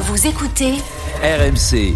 Vous écoutez RMC.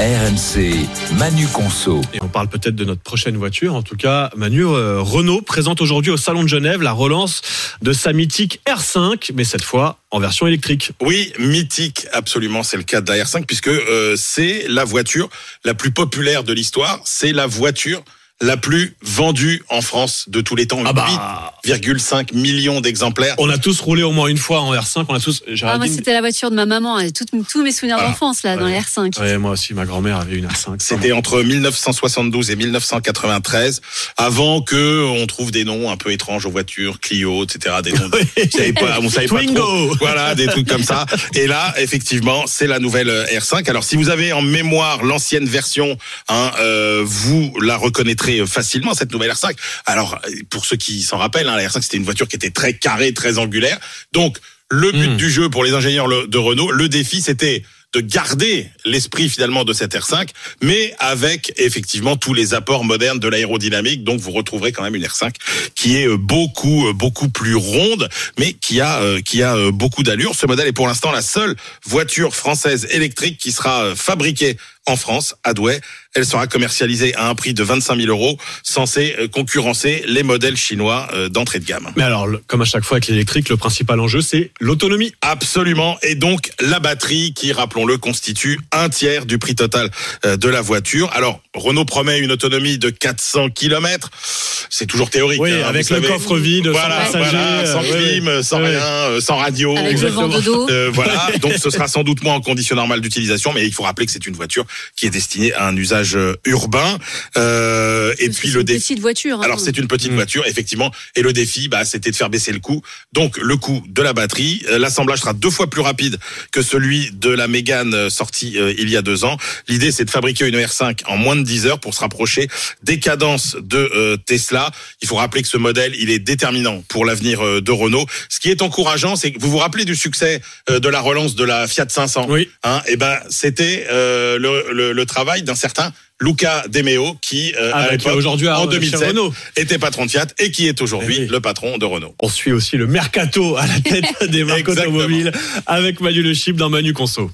RMC, Manu Conso. Et on parle peut-être de notre prochaine voiture. En tout cas, Manu, euh, Renault présente aujourd'hui au Salon de Genève la relance de sa mythique R5, mais cette fois en version électrique. Oui, mythique, absolument, c'est le cas de la R5, puisque euh, c'est la voiture la plus populaire de l'histoire. C'est la voiture la plus vendue en France de tous les temps. Ah bah. 8,5 millions d'exemplaires. On a tous roulé au moins une fois en R5. On a tous. Ah, moi, c'était la voiture de ma maman et tout- tous mes souvenirs Ah, d'enfance là dans les R5. Ouais, moi aussi, ma grand-mère avait une R5. C'était entre 1972 et 1993, avant que on trouve des noms un peu étranges aux voitures, Clio, etc. Des noms, on savait pas, on savait pas trop. Voilà, des trucs comme ça. Et là, effectivement, c'est la nouvelle euh, R5. Alors, si vous avez en mémoire l'ancienne version, hein, euh, vous la reconnaîtrez facilement cette nouvelle R5. Alors, euh, pour ceux qui s'en rappellent, hein, la R5 c'était une voiture qui était très carrée, très angulaire. Donc, le but Mm. du jeu pour les ingénieurs de Renault, le défi, c'était de garder l'esprit finalement de cette R5, mais avec effectivement tous les apports modernes de l'aérodynamique. Donc vous retrouverez quand même une R5 qui est euh, beaucoup euh, beaucoup plus ronde, mais qui a euh, qui a euh, beaucoup d'allure. Ce modèle est pour l'instant la seule voiture française électrique qui sera euh, fabriquée en France, à Douai. Elle sera commercialisée à un prix de 25 000 euros, censé euh, concurrencer les modèles chinois euh, d'entrée de gamme. Mais alors, comme à chaque fois avec l'électrique, le principal enjeu, c'est l'autonomie. Absolument. Et donc, la batterie qui, rappelons-le, constitue un tiers du prix total euh, de la voiture. Alors, Renault promet une autonomie de 400 km. C'est toujours théorique. Oui, hein, avec le savez. coffre vide, sans Voilà, passager, voilà, sans euh, clim, ouais, sans ouais. rien, sans radio. Avec le vent de dos. Euh, voilà, donc ce sera sans doute moins en conditions normales d'utilisation, mais il faut rappeler que c'est une voiture qui est destinée à un usage euh, urbain. Euh, et puis c'est le une défi. petite voiture. hein. Alors c'est une petite Mm. voiture effectivement et le défi bah c'était de faire baisser le coût. Donc le coût de la batterie, Euh, l'assemblage sera deux fois plus rapide que celui de la Mégane euh, sortie euh, il y a deux ans. L'idée c'est de fabriquer une R5 en moins de 10 heures pour se rapprocher des cadences de euh, Tesla. Il faut rappeler que ce modèle il est déterminant pour l'avenir euh, de Renault. Ce qui est encourageant c'est que vous vous rappelez du succès euh, de la relance de la Fiat 500. Oui. Hein, et ben c'était euh, le, le, le travail d'un certain Luca De Meo qui euh, Avec l'époque, aujourd'hui en chez 2007 Renault. était patron de Fiat et qui est aujourd'hui Eh oui. le patron de Renault. On suit aussi le mercato à la tête des marques automobiles avec Manu Le Chip dans Manu Conso.